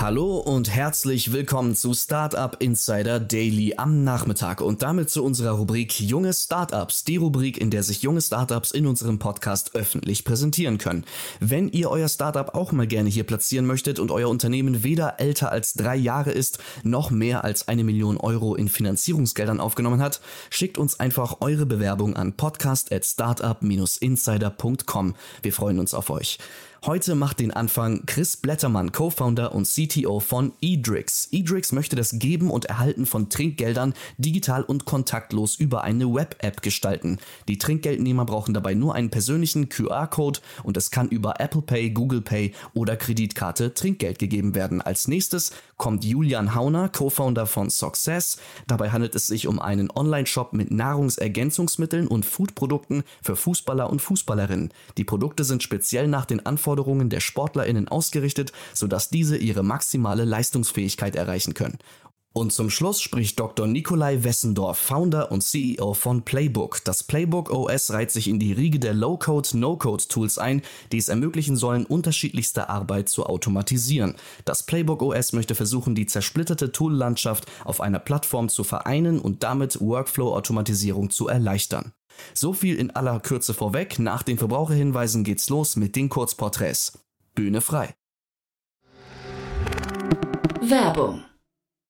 Hallo und herzlich willkommen zu Startup Insider Daily am Nachmittag und damit zu unserer Rubrik Junge Startups, die Rubrik, in der sich junge Startups in unserem Podcast öffentlich präsentieren können. Wenn ihr euer Startup auch mal gerne hier platzieren möchtet und euer Unternehmen weder älter als drei Jahre ist, noch mehr als eine Million Euro in Finanzierungsgeldern aufgenommen hat, schickt uns einfach eure Bewerbung an podcast at startup-insider.com. Wir freuen uns auf euch. Heute macht den Anfang Chris Blättermann, Co-Founder und CTO von Edrix. Edrix möchte das Geben und Erhalten von Trinkgeldern digital und kontaktlos über eine Web-App gestalten. Die Trinkgeldnehmer brauchen dabei nur einen persönlichen QR-Code und es kann über Apple Pay, Google Pay oder Kreditkarte Trinkgeld gegeben werden. Als nächstes kommt Julian Hauner, Co-Founder von Success. Dabei handelt es sich um einen Online-Shop mit Nahrungsergänzungsmitteln und Foodprodukten für Fußballer und Fußballerinnen. Die Produkte sind speziell nach den Anforderungen der SportlerInnen ausgerichtet, sodass diese ihre maximale Leistungsfähigkeit erreichen können. Und zum Schluss spricht Dr. Nikolai Wessendorf, Founder und CEO von Playbook. Das Playbook OS reiht sich in die Riege der Low-Code, No-Code-Tools ein, die es ermöglichen sollen, unterschiedlichste Arbeit zu automatisieren. Das Playbook OS möchte versuchen, die zersplitterte Tool-Landschaft auf einer Plattform zu vereinen und damit Workflow-Automatisierung zu erleichtern. So viel in aller Kürze vorweg. Nach den Verbraucherhinweisen geht's los mit den Kurzporträts. Bühne frei. Werbung.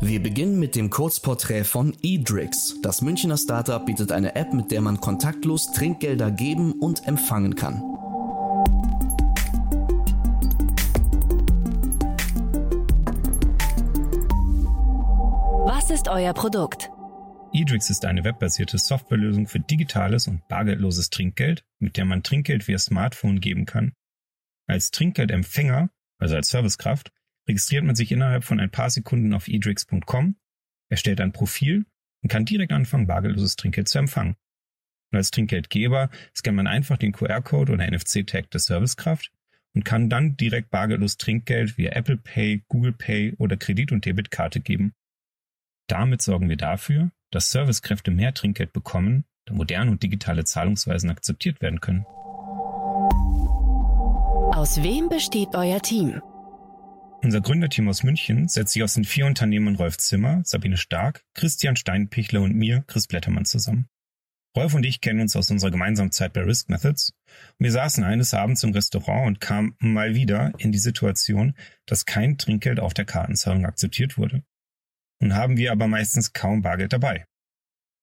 Wir beginnen mit dem Kurzporträt von Edrix. Das Münchner Startup bietet eine App, mit der man kontaktlos Trinkgelder geben und empfangen kann. Was ist euer Produkt? Edrix ist eine webbasierte Softwarelösung für digitales und bargeldloses Trinkgeld, mit der man Trinkgeld via Smartphone geben kann. Als Trinkgeldempfänger, also als Servicekraft, registriert man sich innerhalb von ein paar Sekunden auf edrix.com, erstellt ein Profil und kann direkt anfangen, bargeldloses Trinkgeld zu empfangen. Und als Trinkgeldgeber scannt man einfach den QR-Code oder NFC-Tag der Servicekraft und kann dann direkt bargeldlos Trinkgeld via Apple Pay, Google Pay oder Kredit- und Debitkarte geben. Damit sorgen wir dafür, dass Servicekräfte mehr Trinkgeld bekommen, da moderne und digitale Zahlungsweisen akzeptiert werden können. Aus wem besteht euer Team? Unser Gründerteam aus München setzt sich aus den vier Unternehmern Rolf Zimmer, Sabine Stark, Christian Steinpichler und mir, Chris Blättermann, zusammen. Rolf und ich kennen uns aus unserer gemeinsamen Zeit bei Risk Methods. Wir saßen eines Abends im Restaurant und kamen mal wieder in die Situation, dass kein Trinkgeld auf der Kartenzahlung akzeptiert wurde. Nun haben wir aber meistens kaum Bargeld dabei.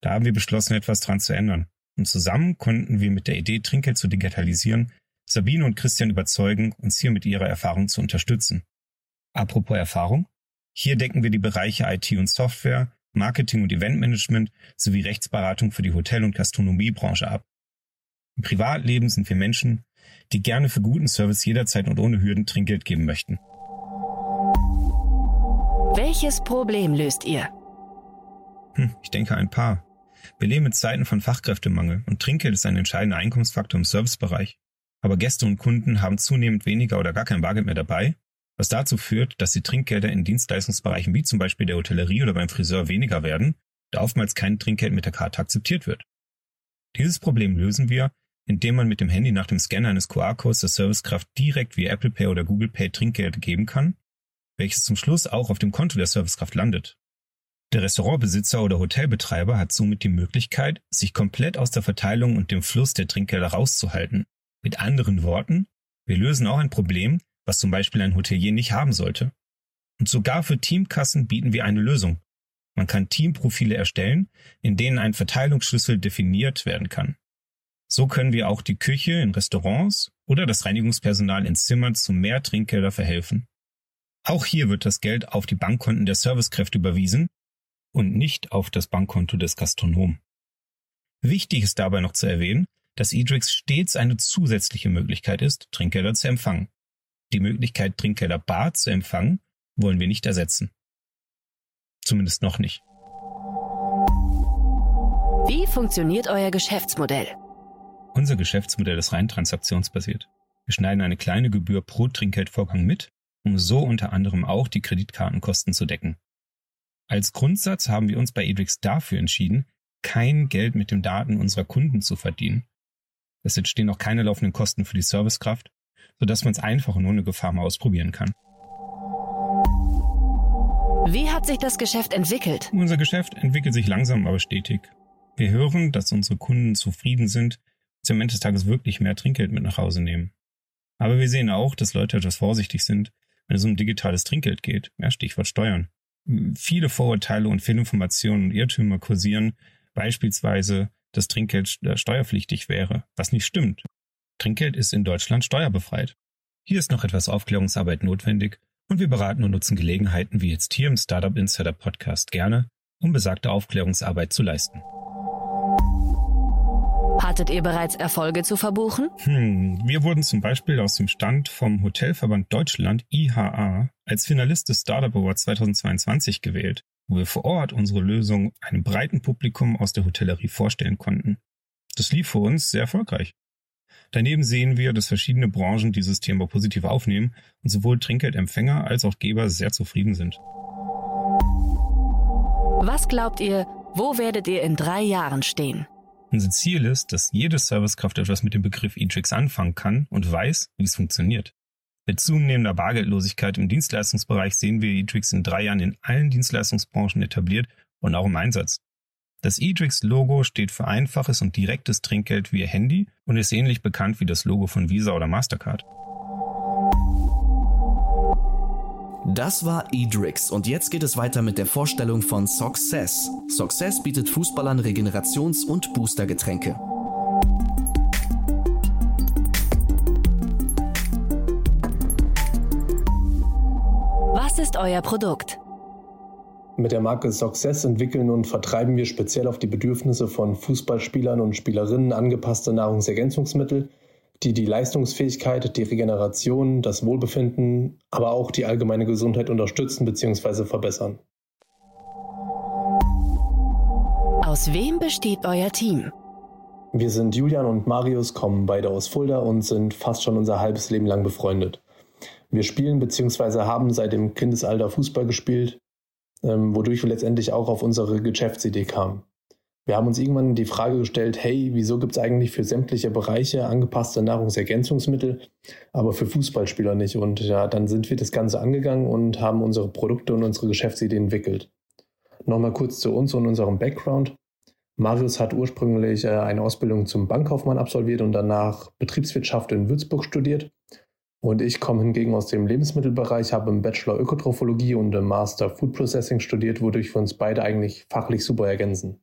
Da haben wir beschlossen, etwas dran zu ändern. Und zusammen konnten wir mit der Idee, Trinkgeld zu digitalisieren, Sabine und Christian überzeugen, uns hier mit ihrer Erfahrung zu unterstützen. Apropos Erfahrung. Hier decken wir die Bereiche IT und Software, Marketing und Eventmanagement sowie Rechtsberatung für die Hotel- und Gastronomiebranche ab. Im Privatleben sind wir Menschen, die gerne für guten Service jederzeit und ohne Hürden Trinkgeld geben möchten. Welches Problem löst ihr? Hm, ich denke ein paar. Wir leben in Zeiten von Fachkräftemangel und Trinkgeld ist ein entscheidender Einkommensfaktor im Servicebereich. Aber Gäste und Kunden haben zunehmend weniger oder gar kein Bargeld mehr dabei, was dazu führt, dass die Trinkgelder in Dienstleistungsbereichen wie zum Beispiel der Hotellerie oder beim Friseur weniger werden, da oftmals kein Trinkgeld mit der Karte akzeptiert wird. Dieses Problem lösen wir, indem man mit dem Handy nach dem Scanner eines QR-Codes der Servicekraft direkt via Apple Pay oder Google Pay Trinkgeld geben kann, welches zum Schluss auch auf dem Konto der Servicekraft landet. Der Restaurantbesitzer oder Hotelbetreiber hat somit die Möglichkeit, sich komplett aus der Verteilung und dem Fluss der Trinkgelder rauszuhalten. Mit anderen Worten, wir lösen auch ein Problem, was zum Beispiel ein Hotelier nicht haben sollte. Und sogar für Teamkassen bieten wir eine Lösung. Man kann Teamprofile erstellen, in denen ein Verteilungsschlüssel definiert werden kann. So können wir auch die Küche in Restaurants oder das Reinigungspersonal in Zimmern zu mehr Trinkgelder verhelfen. Auch hier wird das Geld auf die Bankkonten der Servicekräfte überwiesen und nicht auf das Bankkonto des Gastronomen. Wichtig ist dabei noch zu erwähnen, dass Edrix stets eine zusätzliche Möglichkeit ist, Trinkgelder zu empfangen. Die Möglichkeit, Trinkgelder bar zu empfangen, wollen wir nicht ersetzen. Zumindest noch nicht. Wie funktioniert euer Geschäftsmodell? Unser Geschäftsmodell ist rein transaktionsbasiert. Wir schneiden eine kleine Gebühr pro Trinkgeldvorgang mit, um so unter anderem auch die Kreditkartenkosten zu decken. Als Grundsatz haben wir uns bei Edrix dafür entschieden, kein Geld mit den Daten unserer Kunden zu verdienen. Es entstehen auch keine laufenden Kosten für die Servicekraft, sodass man es einfach und ohne Gefahr mal ausprobieren kann. Wie hat sich das Geschäft entwickelt? Unser Geschäft entwickelt sich langsam, aber stetig. Wir hören, dass unsere Kunden zufrieden sind, dass sie am Ende des Tages wirklich mehr Trinkgeld mit nach Hause nehmen. Aber wir sehen auch, dass Leute etwas vorsichtig sind, wenn es um digitales Trinkgeld geht. Ja, Stichwort Steuern. Viele Vorurteile und Fehlinformationen und Irrtümer kursieren, beispielsweise, dass Trinkgeld steuerpflichtig wäre, was nicht stimmt. Trinkgeld ist in Deutschland steuerbefreit. Hier ist noch etwas Aufklärungsarbeit notwendig und wir beraten und nutzen Gelegenheiten wie jetzt hier im Startup Insider Podcast gerne, um besagte Aufklärungsarbeit zu leisten. Hattet ihr bereits Erfolge zu verbuchen? Hm, wir wurden zum Beispiel aus dem Stand vom Hotelverband Deutschland IHA als Finalist des Startup Award 2022 gewählt, wo wir vor Ort unsere Lösung einem breiten Publikum aus der Hotellerie vorstellen konnten. Das lief für uns sehr erfolgreich. Daneben sehen wir, dass verschiedene Branchen dieses Thema positiv aufnehmen und sowohl Trinkgeldempfänger als auch Geber sehr zufrieden sind. Was glaubt ihr, wo werdet ihr in drei Jahren stehen? Unser Ziel ist, dass jede Servicekraft etwas mit dem Begriff E-Tricks anfangen kann und weiß, wie es funktioniert. Mit zunehmender Bargeldlosigkeit im Dienstleistungsbereich sehen wir E-Tricks in drei Jahren in allen Dienstleistungsbranchen etabliert und auch im Einsatz. Das Edrix-Logo steht für einfaches und direktes Trinkgeld via Handy und ist ähnlich bekannt wie das Logo von Visa oder Mastercard. Das war Edrix und jetzt geht es weiter mit der Vorstellung von Success. Success bietet Fußballern Regenerations- und Boostergetränke. Was ist euer Produkt? Mit der Marke Success entwickeln und vertreiben wir speziell auf die Bedürfnisse von Fußballspielern und Spielerinnen angepasste Nahrungsergänzungsmittel, die die Leistungsfähigkeit, die Regeneration, das Wohlbefinden, aber auch die allgemeine Gesundheit unterstützen bzw. verbessern. Aus wem besteht euer Team? Wir sind Julian und Marius, kommen beide aus Fulda und sind fast schon unser halbes Leben lang befreundet. Wir spielen bzw. haben seit dem Kindesalter Fußball gespielt, wodurch wir letztendlich auch auf unsere Geschäftsidee kamen. Wir haben uns irgendwann die Frage gestellt, hey, wieso gibt es eigentlich für sämtliche Bereiche angepasste Nahrungsergänzungsmittel, aber für Fußballspieler nicht? Und ja, dann sind wir das Ganze angegangen und haben unsere Produkte und unsere Geschäftsidee entwickelt. Nochmal kurz zu uns und unserem Background. Marius hat ursprünglich äh, eine Ausbildung zum Bankkaufmann absolviert und danach Betriebswirtschaft in Würzburg studiert und ich komme hingegen aus dem Lebensmittelbereich, habe im Bachelor Ökotrophologie und im Master Food Processing studiert, wodurch wir uns beide eigentlich fachlich super ergänzen.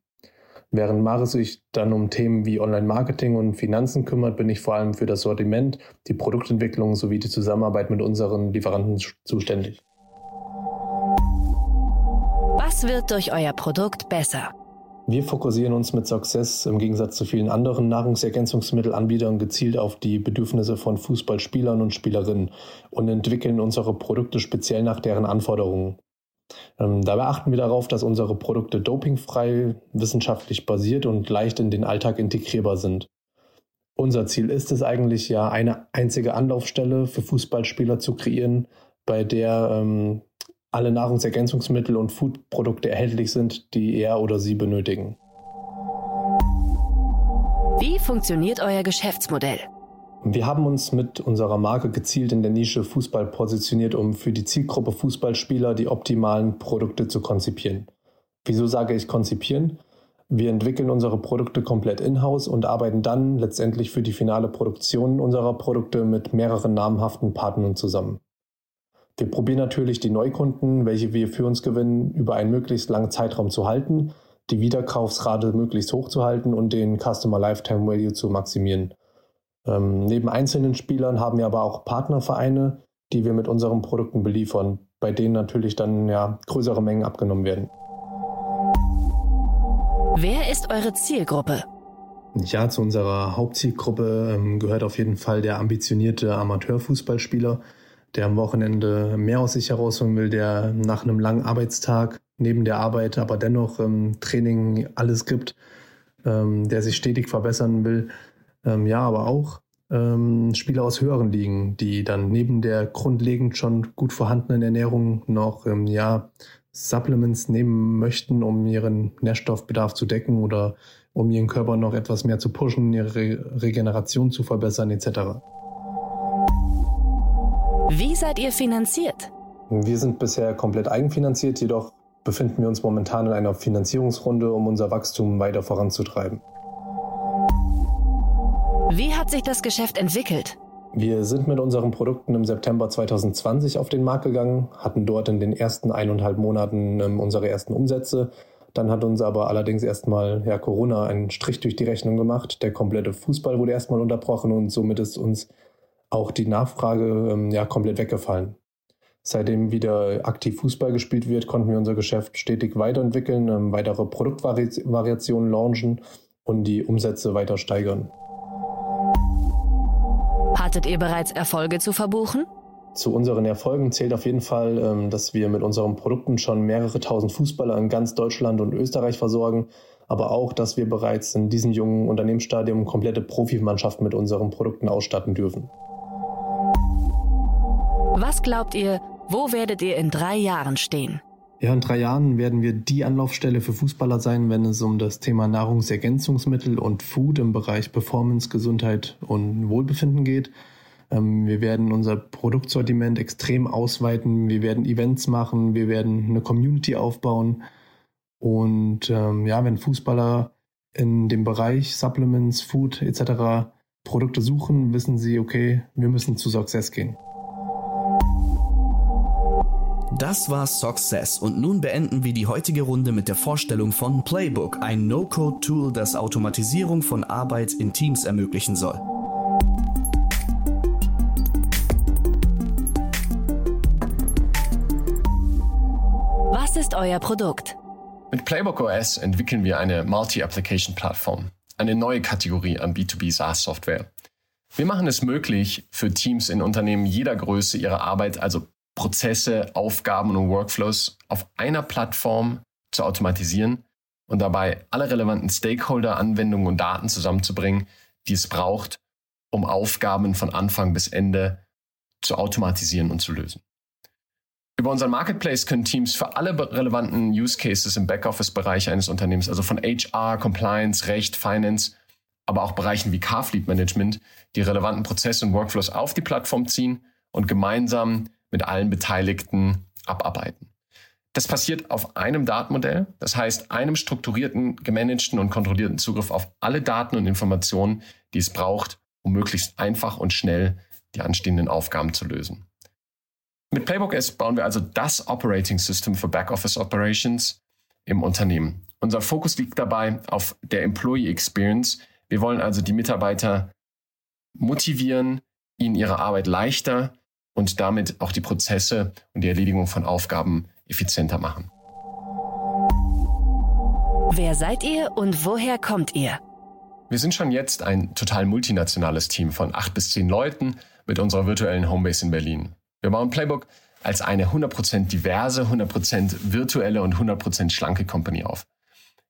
Während Maris sich dann um Themen wie Online-Marketing und Finanzen kümmert, bin ich vor allem für das Sortiment, die Produktentwicklung sowie die Zusammenarbeit mit unseren Lieferanten zuständig. Was wird durch euer Produkt besser? Wir fokussieren uns mit Success im Gegensatz zu vielen anderen Nahrungsergänzungsmittelanbietern gezielt auf die Bedürfnisse von Fußballspielern und Spielerinnen und entwickeln unsere Produkte speziell nach deren Anforderungen. Ähm, dabei achten wir darauf, dass unsere Produkte dopingfrei, wissenschaftlich basiert und leicht in den Alltag integrierbar sind. Unser Ziel ist es eigentlich ja, eine einzige Anlaufstelle für Fußballspieler zu kreieren, bei der ähm, alle Nahrungsergänzungsmittel und Foodprodukte erhältlich sind, die er oder sie benötigen. Wie funktioniert euer Geschäftsmodell? Wir haben uns mit unserer Marke gezielt in der Nische Fußball positioniert, um für die Zielgruppe Fußballspieler die optimalen Produkte zu konzipieren. Wieso sage ich konzipieren? Wir entwickeln unsere Produkte komplett in-house und arbeiten dann letztendlich für die finale Produktion unserer Produkte mit mehreren namhaften Partnern zusammen. Wir probieren natürlich die Neukunden, welche wir für uns gewinnen, über einen möglichst langen Zeitraum zu halten, die Wiederkaufsrate möglichst hoch zu halten und den Customer Lifetime Value zu maximieren. Ähm, neben einzelnen Spielern haben wir aber auch Partnervereine, die wir mit unseren Produkten beliefern, bei denen natürlich dann ja größere Mengen abgenommen werden. Wer ist eure Zielgruppe? Ja, zu unserer Hauptzielgruppe ähm, gehört auf jeden Fall der ambitionierte Amateurfußballspieler, der am Wochenende mehr aus sich herausholen will, der nach einem langen Arbeitstag neben der Arbeit aber dennoch ähm, Training alles gibt, ähm, der sich stetig verbessern will. Ähm, ja, aber auch ähm, Spieler aus höheren Ligen, die dann neben der grundlegend schon gut vorhandenen Ernährung noch ähm, ja, Supplements nehmen möchten, um ihren Nährstoffbedarf zu decken oder um ihren Körper noch etwas mehr zu pushen, ihre Re Regeneration zu verbessern etc. Wie seid ihr finanziert? Wir sind bisher komplett eigenfinanziert, jedoch befinden wir uns momentan in einer Finanzierungsrunde, um unser Wachstum weiter voranzutreiben. Wie hat sich das Geschäft entwickelt? Wir sind mit unseren Produkten im September 2020 auf den Markt gegangen, hatten dort in den ersten eineinhalb Monaten ähm, unsere ersten Umsätze. Dann hat uns aber allerdings erstmal ja, Corona einen Strich durch die Rechnung gemacht. Der komplette Fußball wurde erstmal unterbrochen und somit ist uns auch die Nachfrage ähm, ja, komplett weggefallen. Seitdem wieder aktiv Fußball gespielt wird, konnten wir unser Geschäft stetig weiterentwickeln, ähm, weitere Produktvariationen launchen und die Umsätze weiter steigern. Hattet ihr bereits Erfolge zu verbuchen? Zu unseren Erfolgen zählt auf jeden Fall, ähm, dass wir mit unseren Produkten schon mehrere tausend Fußballer in ganz Deutschland und Österreich versorgen, aber auch, dass wir bereits in diesem jungen Unternehmensstadium komplette Profimannschaften mit unseren Produkten ausstatten dürfen. Was glaubt ihr, wo werdet ihr in drei Jahren stehen? Ja, in drei Jahren werden wir die Anlaufstelle für Fußballer sein, wenn es um das Thema Nahrungsergänzungsmittel und Food im Bereich Performance, Gesundheit und Wohlbefinden geht. Ähm, wir werden unser Produktsortiment extrem ausweiten. Wir werden Events machen. Wir werden eine Community aufbauen. Und ähm, ja, wenn Fußballer in dem Bereich Supplements, Food etc. Produkte suchen, wissen sie, okay, wir müssen zu Success gehen. Das war Success und nun beenden wir die heutige Runde mit der Vorstellung von Playbook, ein No-Code-Tool, das Automatisierung von Arbeit in Teams ermöglichen soll. Was ist euer Produkt? Mit Playbook OS entwickeln wir eine Multi-Application-Plattform, eine neue Kategorie an B2B SaaS-Software. Wir machen es möglich, für Teams in Unternehmen jeder Größe ihre Arbeit, also Prozesse, Aufgaben und Workflows auf einer Plattform zu automatisieren und dabei alle relevanten Stakeholder, Anwendungen und Daten zusammenzubringen, die es braucht, um Aufgaben von Anfang bis Ende zu automatisieren und zu lösen. Über unseren Marketplace können Teams für alle relevanten Use Cases im Backoffice-Bereich eines Unternehmens, also von HR, Compliance, Recht, Finance, aber auch Bereichen wie Carfleet Management, die relevanten Prozesse und Workflows auf die Plattform ziehen und gemeinsam mit allen Beteiligten abarbeiten. Das passiert auf einem Datenmodell, das heißt einem strukturierten, gemanagten und kontrollierten Zugriff auf alle Daten und Informationen, die es braucht, um möglichst einfach und schnell die anstehenden Aufgaben zu lösen. Mit Playbook S bauen wir also das Operating System für Backoffice Operations im Unternehmen. Unser Fokus liegt dabei auf der Employee Experience. Wir wollen also die Mitarbeiter motivieren, ihnen ihre Arbeit leichter und damit auch die Prozesse und die Erledigung von Aufgaben effizienter machen. Wer seid ihr und woher kommt ihr? Wir sind schon jetzt ein total multinationales Team von acht bis zehn Leuten mit unserer virtuellen Homebase in Berlin. Wir bauen Playbook als eine 100% diverse, 100% virtuelle und 100% schlanke Company auf.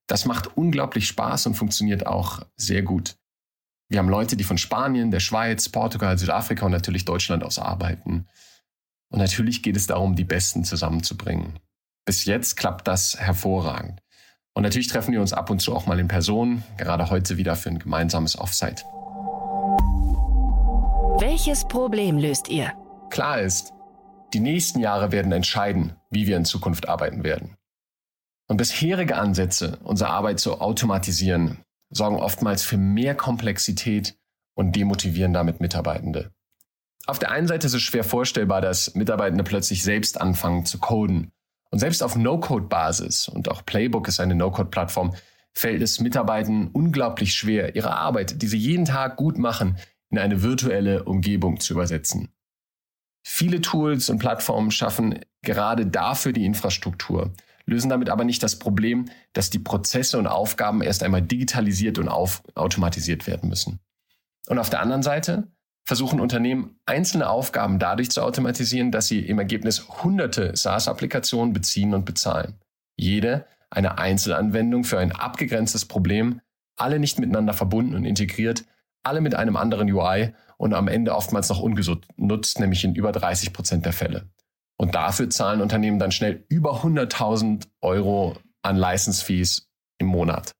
Das macht unglaublich Spaß und funktioniert auch sehr gut. Wir haben Leute, die von Spanien, der Schweiz, Portugal, Südafrika und natürlich Deutschland aus arbeiten. Und natürlich geht es darum, die Besten zusammenzubringen. Bis jetzt klappt das hervorragend. Und natürlich treffen wir uns ab und zu auch mal in Person, gerade heute wieder für ein gemeinsames Offsite. Welches Problem löst ihr? Klar ist, die nächsten Jahre werden entscheiden, wie wir in Zukunft arbeiten werden. Und bisherige Ansätze, unsere Arbeit zu automatisieren, sorgen oftmals für mehr Komplexität und demotivieren damit Mitarbeitende. Auf der einen Seite ist es schwer vorstellbar, dass Mitarbeitende plötzlich selbst anfangen zu coden. Und selbst auf No-Code-Basis, und auch Playbook ist eine No-Code-Plattform, fällt es Mitarbeitenden unglaublich schwer, ihre Arbeit, die sie jeden Tag gut machen, in eine virtuelle Umgebung zu übersetzen. Viele Tools und Plattformen schaffen gerade dafür die Infrastruktur, lösen damit aber nicht das Problem, dass die Prozesse und Aufgaben erst einmal digitalisiert und automatisiert werden müssen. Und auf der anderen Seite versuchen Unternehmen einzelne Aufgaben dadurch zu automatisieren, dass sie im Ergebnis hunderte SaaS-Applikationen beziehen und bezahlen. Jede eine Einzelanwendung für ein abgegrenztes Problem, alle nicht miteinander verbunden und integriert, alle mit einem anderen UI und am Ende oftmals noch ungenutzt, nämlich in über 30 Prozent der Fälle. Und dafür zahlen Unternehmen dann schnell über 100.000 Euro an License Fees im Monat.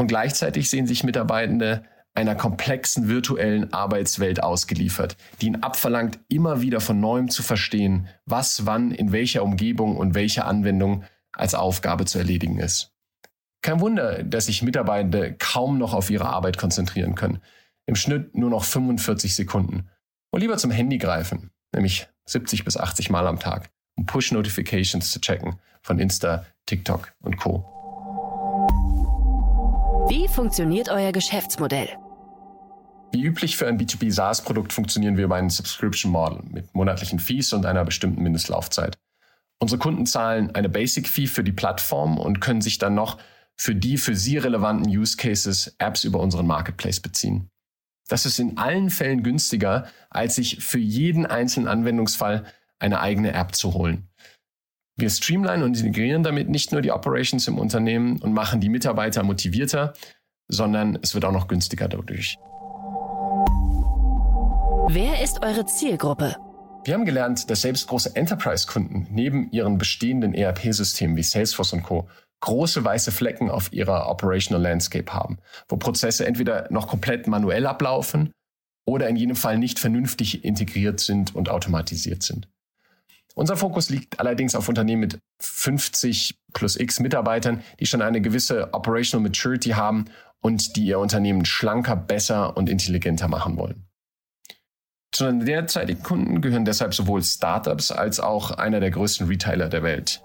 Und gleichzeitig sehen sich Mitarbeitende einer komplexen virtuellen Arbeitswelt ausgeliefert, die ihn abverlangt, immer wieder von neuem zu verstehen, was wann in welcher Umgebung und welcher Anwendung als Aufgabe zu erledigen ist. Kein Wunder, dass sich Mitarbeitende kaum noch auf ihre Arbeit konzentrieren können. Im Schnitt nur noch 45 Sekunden. Und lieber zum Handy greifen, nämlich 70 bis 80 Mal am Tag, um Push-Notifications zu checken von Insta, TikTok und Co. Wie funktioniert euer Geschäftsmodell? Wie üblich für ein B2B SaaS-Produkt funktionieren wir über ein Subscription Model mit monatlichen Fees und einer bestimmten Mindestlaufzeit. Unsere Kunden zahlen eine Basic Fee für die Plattform und können sich dann noch für die für sie relevanten Use Cases Apps über unseren Marketplace beziehen. Das ist in allen Fällen günstiger, als sich für jeden einzelnen Anwendungsfall eine eigene App zu holen. Wir streamline und integrieren damit nicht nur die Operations im Unternehmen und machen die Mitarbeiter motivierter, sondern es wird auch noch günstiger dadurch. Wer ist eure Zielgruppe? Wir haben gelernt, dass selbst große Enterprise-Kunden neben ihren bestehenden ERP-Systemen wie Salesforce und Co. große weiße Flecken auf ihrer Operational Landscape haben, wo Prozesse entweder noch komplett manuell ablaufen oder in jedem Fall nicht vernünftig integriert sind und automatisiert sind. Unser Fokus liegt allerdings auf Unternehmen mit 50 plus x Mitarbeitern, die schon eine gewisse Operational Maturity haben und die ihr Unternehmen schlanker, besser und intelligenter machen wollen. Zu den derzeitigen Kunden gehören deshalb sowohl Startups als auch einer der größten Retailer der Welt.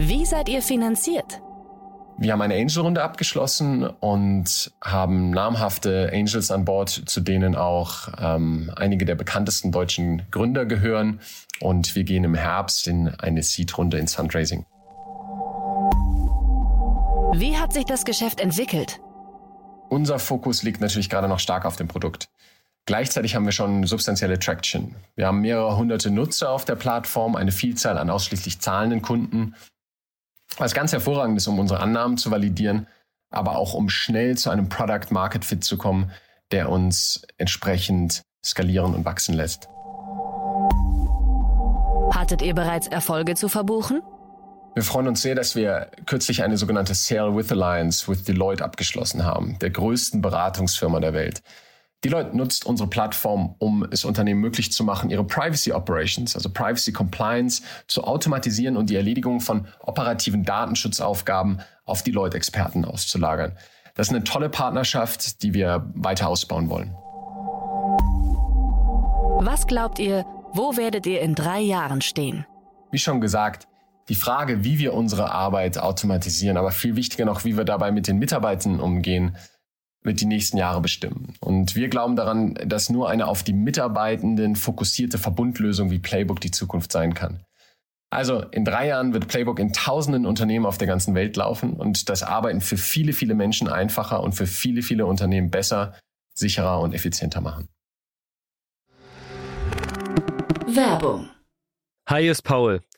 Wie seid ihr finanziert? Wir haben eine Angel-Runde abgeschlossen und haben namhafte Angels an Bord, zu denen auch ähm, einige der bekanntesten deutschen Gründer gehören. Und wir gehen im Herbst in eine Seed-Runde ins Fundraising. Wie hat sich das Geschäft entwickelt? Unser Fokus liegt natürlich gerade noch stark auf dem Produkt. Gleichzeitig haben wir schon substanzielle Traction. Wir haben mehrere hunderte Nutzer auf der Plattform, eine Vielzahl an ausschließlich zahlenden Kunden, was ganz hervorragend ist, um unsere Annahmen zu validieren, aber auch um schnell zu einem Product Market Fit zu kommen, der uns entsprechend skalieren und wachsen lässt. Hattet ihr bereits Erfolge zu verbuchen? Wir freuen uns sehr, dass wir kürzlich eine sogenannte Sale with Alliance with Deloitte abgeschlossen haben, der größten Beratungsfirma der Welt. Deloitte nutzt unsere Plattform, um es Unternehmen möglich zu machen, ihre Privacy Operations, also Privacy Compliance, zu automatisieren und die Erledigung von operativen Datenschutzaufgaben auf Deloitte-Experten auszulagern. Das ist eine tolle Partnerschaft, die wir weiter ausbauen wollen. Was glaubt ihr, wo werdet ihr in drei Jahren stehen? Wie schon gesagt, die Frage, wie wir unsere Arbeit automatisieren, aber viel wichtiger noch, wie wir dabei mit den Mitarbeitern umgehen, wird die nächsten Jahre bestimmen. Und wir glauben daran, dass nur eine auf die Mitarbeitenden fokussierte Verbundlösung wie Playbook die Zukunft sein kann. Also in drei Jahren wird Playbook in tausenden Unternehmen auf der ganzen Welt laufen und das Arbeiten für viele, viele Menschen einfacher und für viele, viele Unternehmen besser, sicherer und effizienter machen. Werbung. Hi, hier ist Paul.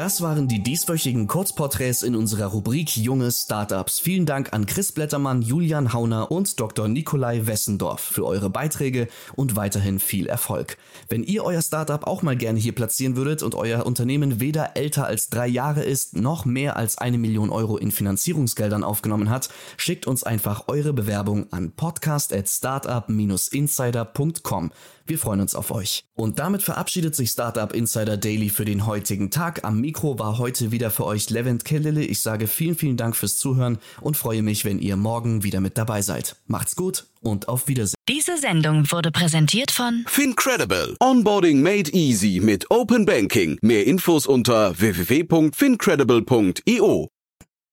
Das waren die dieswöchigen Kurzporträts in unserer Rubrik Junge Startups. Vielen Dank an Chris Blättermann, Julian Hauner und Dr. Nikolai Wessendorf für eure Beiträge und weiterhin viel Erfolg. Wenn ihr euer Startup auch mal gerne hier platzieren würdet und euer Unternehmen weder älter als drei Jahre ist, noch mehr als eine Million Euro in Finanzierungsgeldern aufgenommen hat, schickt uns einfach eure Bewerbung an podcast at startup-insider.com. Wir freuen uns auf euch. Und damit verabschiedet sich Startup Insider Daily für den heutigen Tag. Am Mikro war heute wieder für euch Levent Kellele. Ich sage vielen, vielen Dank fürs Zuhören und freue mich, wenn ihr morgen wieder mit dabei seid. Macht's gut und auf Wiedersehen. Diese Sendung wurde präsentiert von FinCredible. Onboarding made easy mit Open Banking. Mehr Infos unter www.fincredible.io.